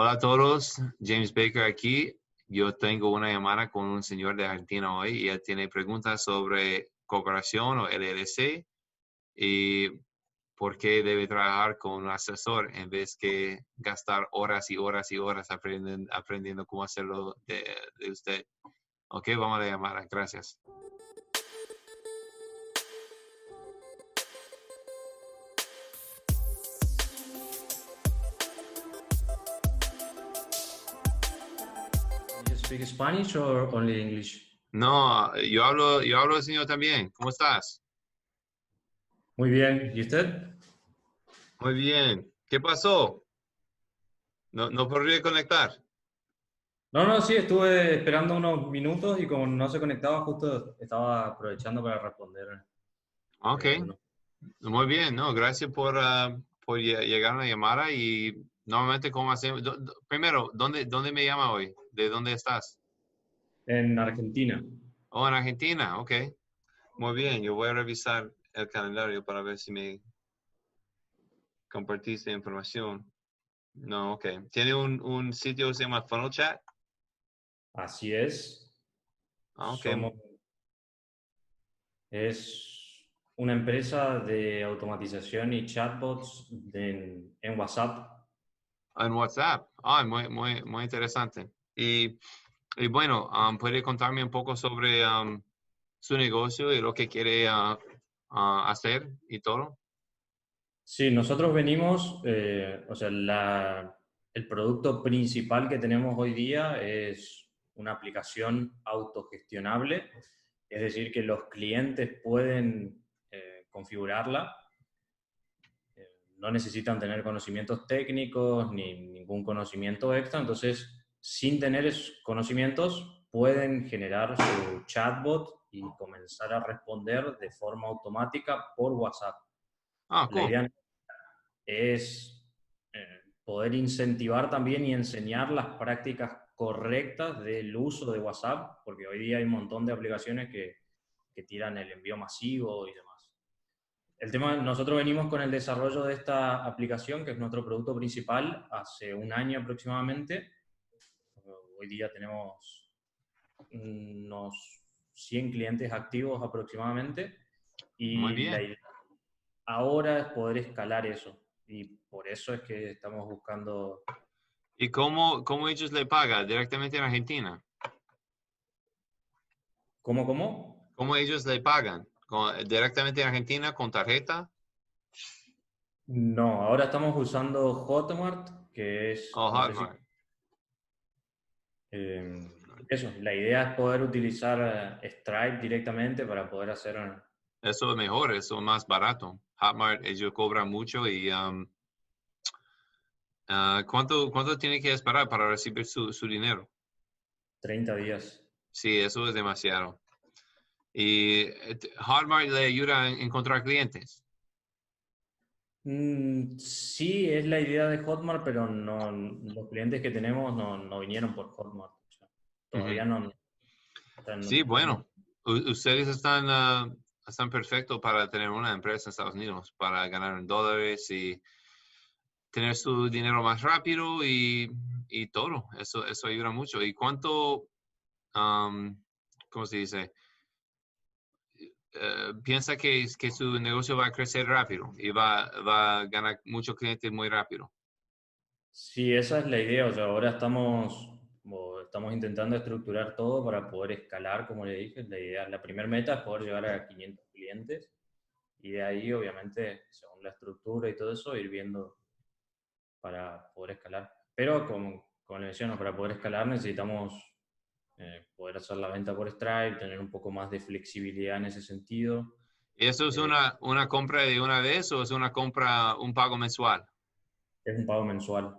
Hola a todos, James Baker aquí. Yo tengo una llamada con un señor de Argentina hoy y él tiene preguntas sobre cooperación o LLC y por qué debe trabajar con un asesor en vez que gastar horas y horas y horas aprendiendo, cómo hacerlo de, de usted. Ok, vamos a la llamada. Gracias. Speak Spanish or only English? No, yo hablo, yo hablo señor también. ¿Cómo estás? Muy bien. ¿Y usted? Muy bien. ¿Qué pasó? No, no podría conectar. No, no, sí, estuve esperando unos minutos y como no se conectaba, justo estaba aprovechando para responder. Ok, muy bien. No, gracias por, ah, por lle- llegar a la llamada y normalmente cómo hacemos. do- do- primero, ¿dónde, ¿dónde me llama hoy? ¿De dónde estás? En Argentina. Oh, en Argentina. Ok. Muy bien. Yo voy a revisar el calendario para ver si me compartiste información. No, ok. ¿Tiene un, un sitio que se llama Funnel Chat? Así es. Ah, ok. Somos- es una empresa de automatización y chatbots de- en, en WhatsApp. En WhatsApp. Ah, muy, muy, muy interesante. Y, y bueno, um, ¿puede contarme un poco sobre um, su negocio y lo que quiere ah, ah, hacer y todo? Sí, nosotros venimos, eh, o sea, la- el producto principal que tenemos hoy día es una aplicación autogestionable, es decir, que los clientes pueden eh, configurarla, no necesitan tener conocimientos técnicos ni ningún conocimiento extra, entonces, sin tener esos conocimientos, pueden generar su chatbot y comenzar a responder de forma automática por WhatsApp. Ah, La cool. idea es eh, poder incentivar también y enseñar las prácticas correctas del uso de WhatsApp, porque hoy día hay un montón de aplicaciones que, que tiran el envío masivo y demás. El tema, nosotros venimos con el desarrollo de esta aplicación, que es nuestro producto principal, hace un año aproximadamente. Hoy día tenemos unos 100 clientes activos aproximadamente. Y Muy bien. la idea ahora es poder escalar eso. Y por eso es que estamos buscando. ¿Y cómo, cómo ellos le pagan? ¿Directamente en Argentina? ¿Cómo, cómo? ¿Cómo ellos le pagan? ¿Con- ¿Directamente en Argentina con tarjeta? No, ahora estamos usando Hotmart, que es. Oh, no sé si- Hotmart. eh, eso, la idea es poder utilizar eh, Stripe directamente para poder hacer. Eso es mejor, eso es más barato. Hotmart, ellos cobran mucho y um, ah, ¿cuánto, ¿cuánto tiene que esperar para recibir su, su dinero? 30 días. Sí, eso es demasiado. Y eh, Hotmart le ayuda a encontrar clientes. Mm, sí, es la idea de Hotmart, pero no, los clientes que tenemos no, no vinieron por Hotmart. todavía no. o sea, no- Sí, bueno, ustedes están, ah, están perfectos para tener una empresa en Estados Unidos, para ganar en dólares y tener su dinero más rápido y, y todo. Eso, eso ayuda mucho. ¿Y cuánto, am, cómo se dice? Eh, piensa que, que su negocio va a crecer rápido y va, va a ganar muchos clientes muy rápido. Sí, esa es la idea. O sea, ahora estamos, estamos intentando estructurar todo para poder escalar, como le dije. La idea, la primera meta es poder llegar a 500 clientes y de ahí, obviamente, según la estructura y todo eso, ir viendo para poder escalar. Pero, como, como le menciono, para poder escalar necesitamos hacer la venta por Stripe, tener un poco más de flexibilidad en ese sentido. ¿Y eso es Eh, una, una compra de una vez o es una compra, un pago mensual? Es un pago mensual.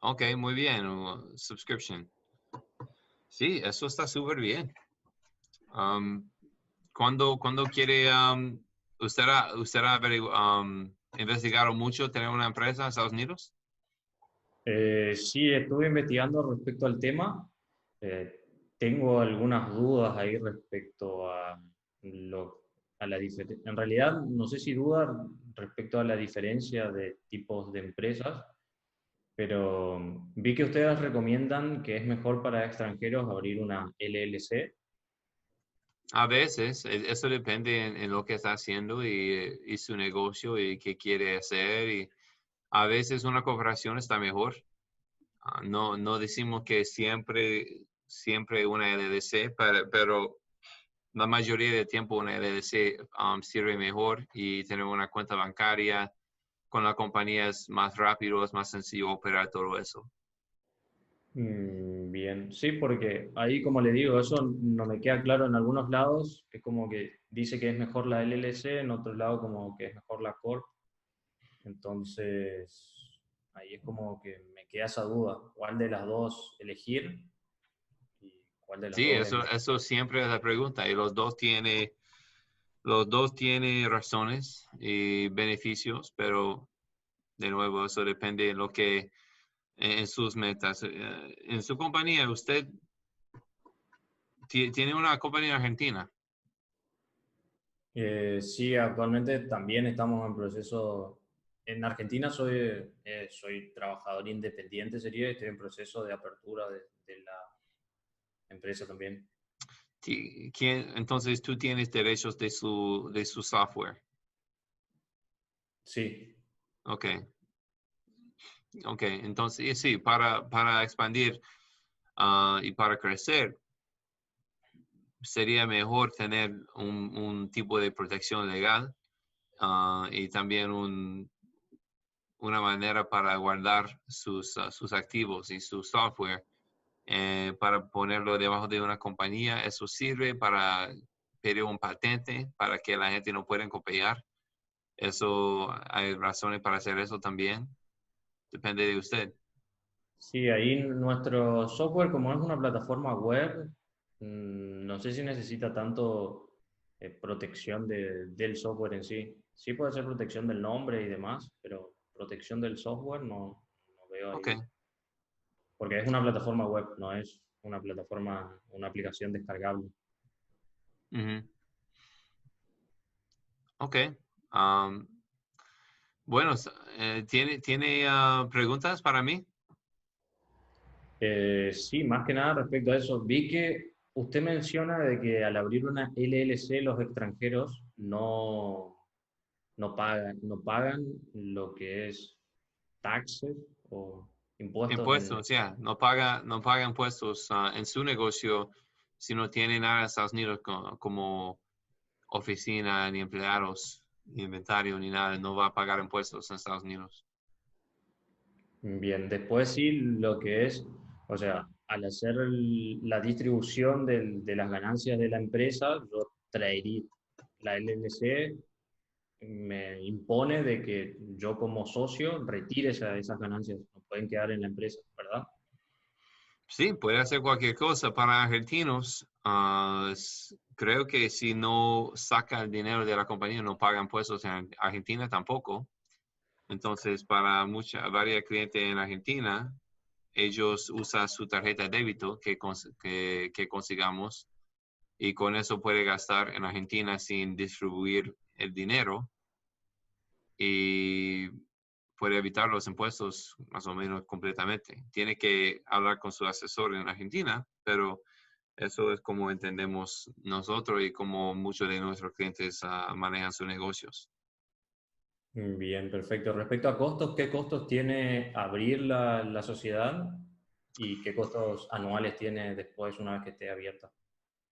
Ok, muy bien, uh, subscription. Sí, eso está súper bien. Um, ¿cuándo, cuándo quiere, um, usted ha, usted ha um, investigado mucho tener una empresa en Estados Unidos? Eh, sí, estuve investigando respecto al tema. Eh, tengo algunas dudas ahí respecto a lo, a la. En realidad, no sé si dudas respecto a la diferencia de tipos de empresas, pero vi que ustedes recomiendan que es mejor para extranjeros abrir una LLC. A veces, e, eso depende en, lo que está haciendo y, y, su negocio y qué quiere hacer. Y a veces una cooperación está mejor. Ah, no, no decimos que siempre, siempre una LLC, pero, la mayoría del tiempo una LLC um, sirve mejor y tener una cuenta bancaria con la compañía es más rápido, es más sencillo operar todo eso. Mm, bien, sí, porque ahí, como le digo, eso no me queda claro en algunos lados, es como que dice que es mejor la LLC, en otro lado como que es mejor la Corp. Entonces, ahí es como que me queda esa duda, ¿cuál de las dos elegir? Sí, eso, eso siempre es la pregunta. Y los dos tienen los dos tienen razones y beneficios, pero de nuevo, eso depende de lo que en sus metas. Eh, en su compañía, usted tiene una compañía argentina. Eh, sí, actualmente también estamos en proceso. En Argentina soy, eh, soy trabajador independiente, sería, estoy en proceso de apertura de, de la empresa también. ¿Quién, entonces tú tienes derechos de su, de su software. Sí. Ok. Ok, entonces sí, para, para expandir ah, y para crecer, sería mejor tener un, un tipo de protección legal ah, y también un, una manera para guardar sus, ah, sus activos y su software eh, para ponerlo debajo de una compañía. Eso sirve para pedir un patente para que la gente no pueda copiar. Eso hay razones para hacer eso también. Depende de usted. Sí, ahí nuestro software, como es una plataforma web, mm, no sé si necesita tanto eh, protección del software en sí. Sí puede ser protección del nombre y demás, pero protección del software no, no veo ahí. Okay porque es una plataforma web, no es una plataforma, una aplicación descargable. Ok. bueno, eh, ¿tiene, tiene ah, preguntas para mí? Eh, sí, más que nada respecto a eso. Vi que usted menciona de que al abrir una LLC los extranjeros no, no, pagan, no pagan lo que es taxes o Impuestos. Impuestos, ya. No paga, no paga impuestos ah, en su negocio si no tiene nada en Estados Unidos como, oficina, ni empleados, ni inventario, ni nada. No va a pagar impuestos en Estados Unidos. Bien, después sí lo que es, o sea, al hacer la distribución de las ganancias de la empresa, yo traería la LLC me impone de que yo como socio retire esas ganancias, no pueden quedar en la empresa, ¿verdad? Sí, puede hacer cualquier cosa. Para argentinos, ah, creo que si no saca el dinero de la compañía, no pagan impuestos en Argentina tampoco. Entonces, para muchas, varios clientes en Argentina, ellos usan su tarjeta de débito que, que, que consigamos y con eso puede gastar en Argentina sin distribuir el dinero y puede evitar los impuestos más o menos completamente. Tiene que hablar con su asesor en Argentina, pero eso es como entendemos nosotros y como muchos de nuestros clientes uh, manejan sus negocios. Bien, perfecto. Respecto a costos, ¿qué costos tiene abrir la, la sociedad y qué costos anuales tiene después una vez que esté abierta?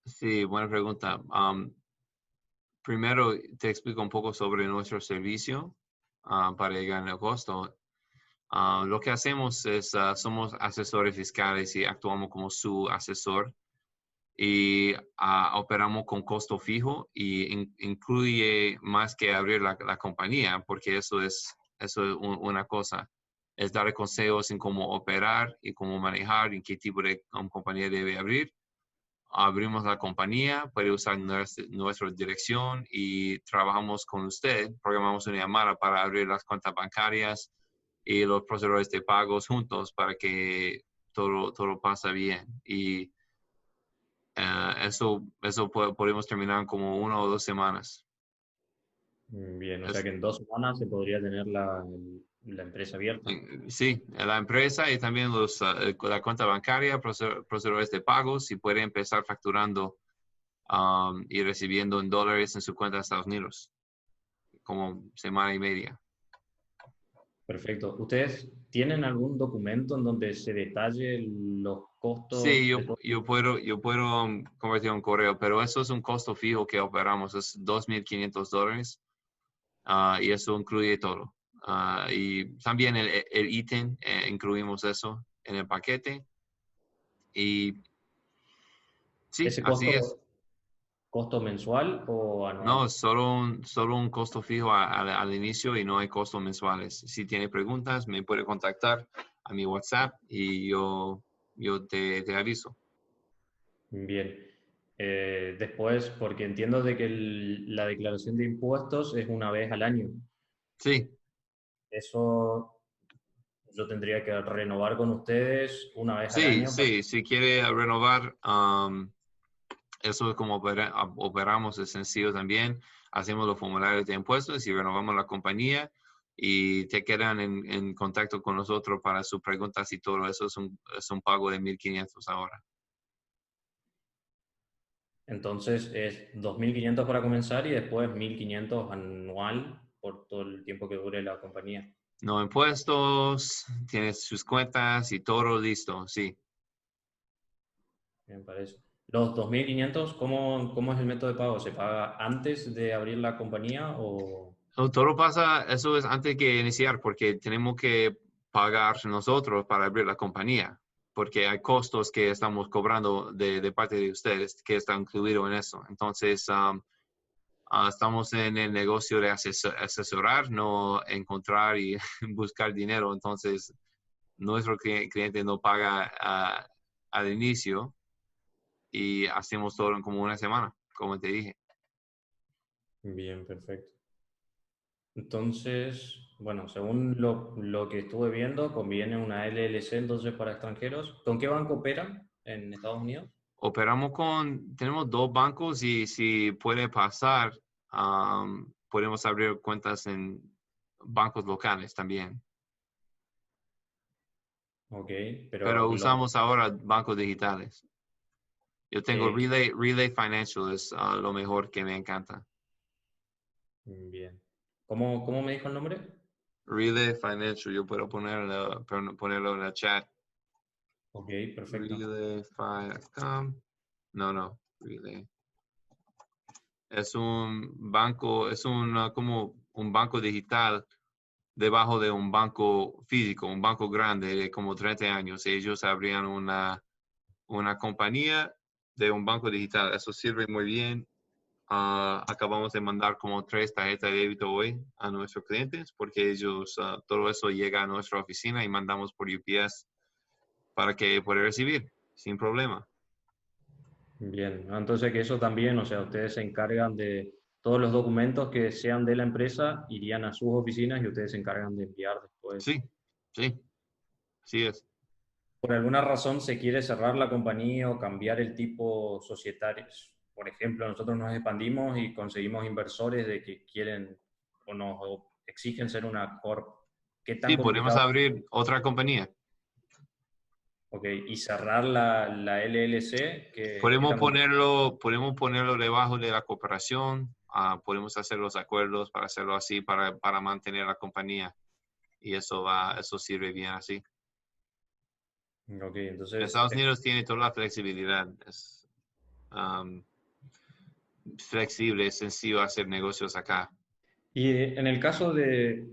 Sí, buena pregunta. Um, primero te explico un poco sobre nuestro servicio uh, para llegar al costo. Uh, lo que hacemos es, uh, somos asesores fiscales y actuamos como su asesor y operamos con costo fijo y incluye más que abrir la, compañía, porque eso es, eso es una cosa, es dar consejos en cómo operar y cómo manejar y qué tipo de um, compañía debe abrir abrimos la compañía, puede usar nuestra, dirección y trabajamos con usted, programamos una llamada para abrir las cuentas bancarias y los procesadores de pagos juntos para que todo, todo pase bien. Y eh, eso, eso podemos terminar como una o dos semanas. Bien, o sea que en dos semanas se podría tener la, la empresa abierta. Sí, la empresa y también los, ah, la cuenta bancaria, procesadores de pagos y puede empezar facturando um, y recibiendo en dólares en su cuenta de Estados Unidos, como semana y media. Perfecto. ¿Ustedes tienen algún documento en donde se detalle los costos? Sí, yo, yo puedo, yo puedo um, convertir un correo, pero eso es un costo fijo que operamos, es 2.500 dólares uh, y eso incluye todo. Uh, y también el, el ítem, eh, incluimos eso en el paquete. Y sí, así es costo mensual o anual? No, solo un, solo un costo fijo al inicio y no hay costos mensuales. Si tiene preguntas, me puede contactar a mi WhatsApp y yo, yo te, te aviso. Bien. Eh, después, porque entiendo de que la declaración de impuestos es una vez al año. Sí. Eso yo tendría que renovar con ustedes una vez al año. Sí, sí, si quiere renovar, um, eso es como operamos, es sencillo también. Hacemos los formularios de impuestos y renovamos la compañía y te quedan en, contacto con nosotros para sus preguntas y todo eso es un, es un pago de 1.500 ahora. Entonces es 2.500 para comenzar y después 1.500 anual por todo el tiempo que dure la compañía. No impuestos, tienes sus cuentas y todo listo, sí. Me parece. Los 2.500, ¿cómo, ¿cómo es el método de pago? ¿Se paga antes de abrir la compañía o...? todo pasa, eso es antes de iniciar, porque tenemos que pagar nosotros para abrir la compañía, porque hay costos que estamos cobrando de, de parte de ustedes que están incluidos en eso. Entonces, um, ah, estamos en el negocio de asesorar, no encontrar y buscar dinero. Entonces, nuestro cliente no paga ah, al inicio y hacemos todo en como una semana, como te dije. Bien, perfecto. Entonces, bueno, según lo, que estuve viendo, conviene una LLC entonces para extranjeros. ¿Con qué banco operan en Estados Unidos? Operamos con, tenemos dos bancos y si puede pasar, podemos abrir cuentas en bancos locales también. Ok, pero, pero usamos ahora bancos digitales. Yo tengo Relay, Relay Financial, es ah, lo mejor que me encanta. Bien. ¿Cómo, ¿Cómo, me dijo el nombre? Relay Financial, yo puedo ponerlo, ponerlo en el chat. Ok, perfecto. Relay No, no, Relay. Es un banco, es un, como un banco digital debajo de un banco físico, un banco grande de como 30 años. Ellos abrían una, una compañía de un banco digital. Eso sirve muy bien. Ah, acabamos de mandar como tres tarjetas de débito hoy a nuestros clientes porque ellos, ah, todo eso llega a nuestra oficina y mandamos por UPS para que pueda recibir sin problema. Bien, entonces que eso también, o sea, ustedes se encargan de todos los documentos que sean de la empresa, irían a sus oficinas y ustedes se encargan de enviar después. Sí, sí, sí es por alguna razón se quiere cerrar la compañía o cambiar el tipo societario. Por ejemplo, nosotros nos expandimos y conseguimos inversores de que quieren o nos exigen ser una corp. ¿Qué sí, podemos abrir otra compañía. Ok, y cerrar la, la LLC. Que podemos, ponerlo, podemos ponerlo debajo de la cooperación, ah, podemos hacer los acuerdos para hacerlo así, para, para mantener la compañía. Y eso, va, eso sirve bien así. entonces, Estados eh, Unidos tiene toda la flexibilidad. Es flexible, es sencillo hacer negocios acá. Y eh, en el caso de,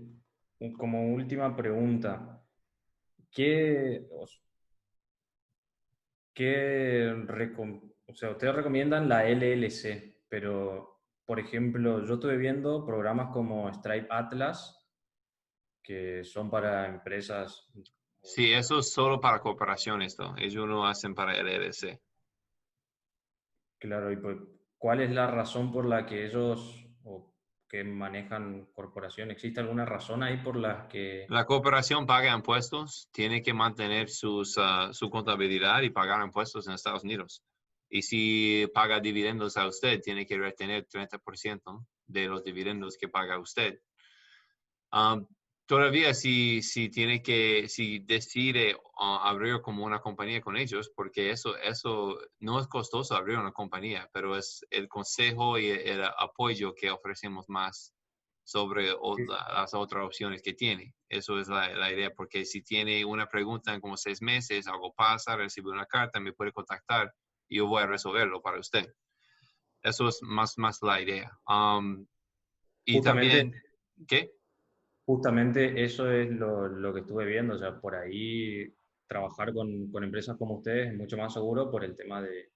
como última pregunta, ¿qué, qué o sea, ustedes recomiendan la LLC, pero, por ejemplo, yo estuve viendo programas como Stripe Atlas, que son para empresas Sí, eso es solo para corporaciones, ¿no? Ellos no hacen para LLC. Claro, y pues, ¿cuál es la razón por la que ellos o manejan corporación? ¿Existe alguna razón ahí por la que... La corporación paga impuestos, tiene que mantener sus, ah, su contabilidad y pagar impuestos en Estados Unidos. Y si paga dividendos a usted, tiene que retener 30% de los dividendos que paga usted. Um, todavía si, si tiene que, si decide uh, abrir como una compañía con ellos, porque eso, eso no es costoso abrir una compañía, pero es el consejo y el, apoyo que ofrecemos más sobre las otras opciones que tiene. Eso es la, la, idea, porque si tiene una pregunta en como seis meses, algo pasa, recibe una carta, me puede contactar y yo voy a resolverlo para usted. Eso es más, más la idea. Um, y también, ¿qué? Justamente eso es lo, lo, que estuve viendo, o sea, por ahí trabajar con, con, empresas como ustedes es mucho más seguro por el tema de...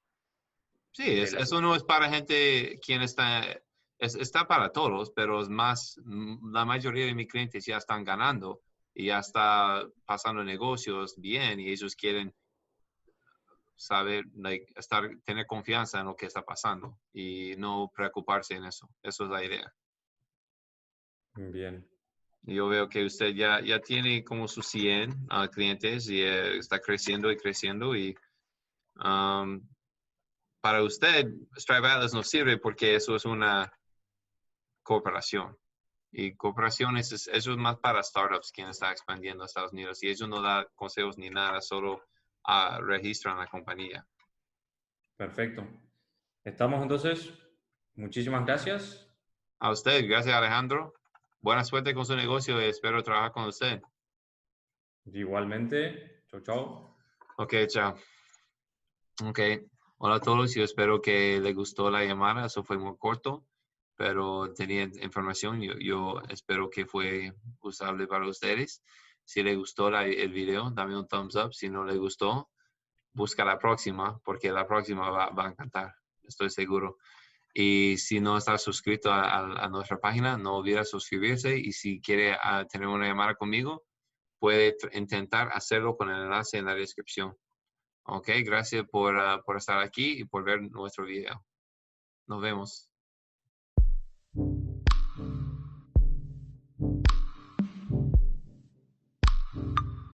Sí, eso no es para gente quien está, es, está para todos, pero es más, mm, la mayoría de mis clientes ya están ganando y ya está pasando negocios bien y ellos quieren saber, like, estar, tener confianza en lo que está pasando y no preocuparse en eso. Eso es la idea. Bien. Yo veo que usted ya, ya tiene como sus 100 ah, clientes y eh, está creciendo y creciendo y um, para usted Stripe Atlas no sirve porque eso es una corporación. Y corporaciones, eso es más para startups quien está expandiendo a Estados Unidos y ellos no da consejos ni nada, solo uh, registran la compañía. Perfecto. Estamos entonces. Muchísimas gracias. A usted, gracias Alejandro buena suerte con su negocio espero trabajar con usted. Igualmente. Chao, chao. Ok, chao. Ok. Hola a todos. Yo espero que les gustó la llamada. Eso fue muy corto, pero tenía información. Yo, espero que fue usable para ustedes. Si les gustó el video, dame un thumbs up. Si no les gustó, busca la próxima, porque la próxima va, va a encantar. Estoy seguro. Y si no está suscrito a, nuestra página, no olvide suscribirse. Y si quiere ah, tener una llamada conmigo, puede intentar hacerlo con el enlace en la descripción. Ok, gracias por, ah, por estar aquí y por ver nuestro video. Nos vemos.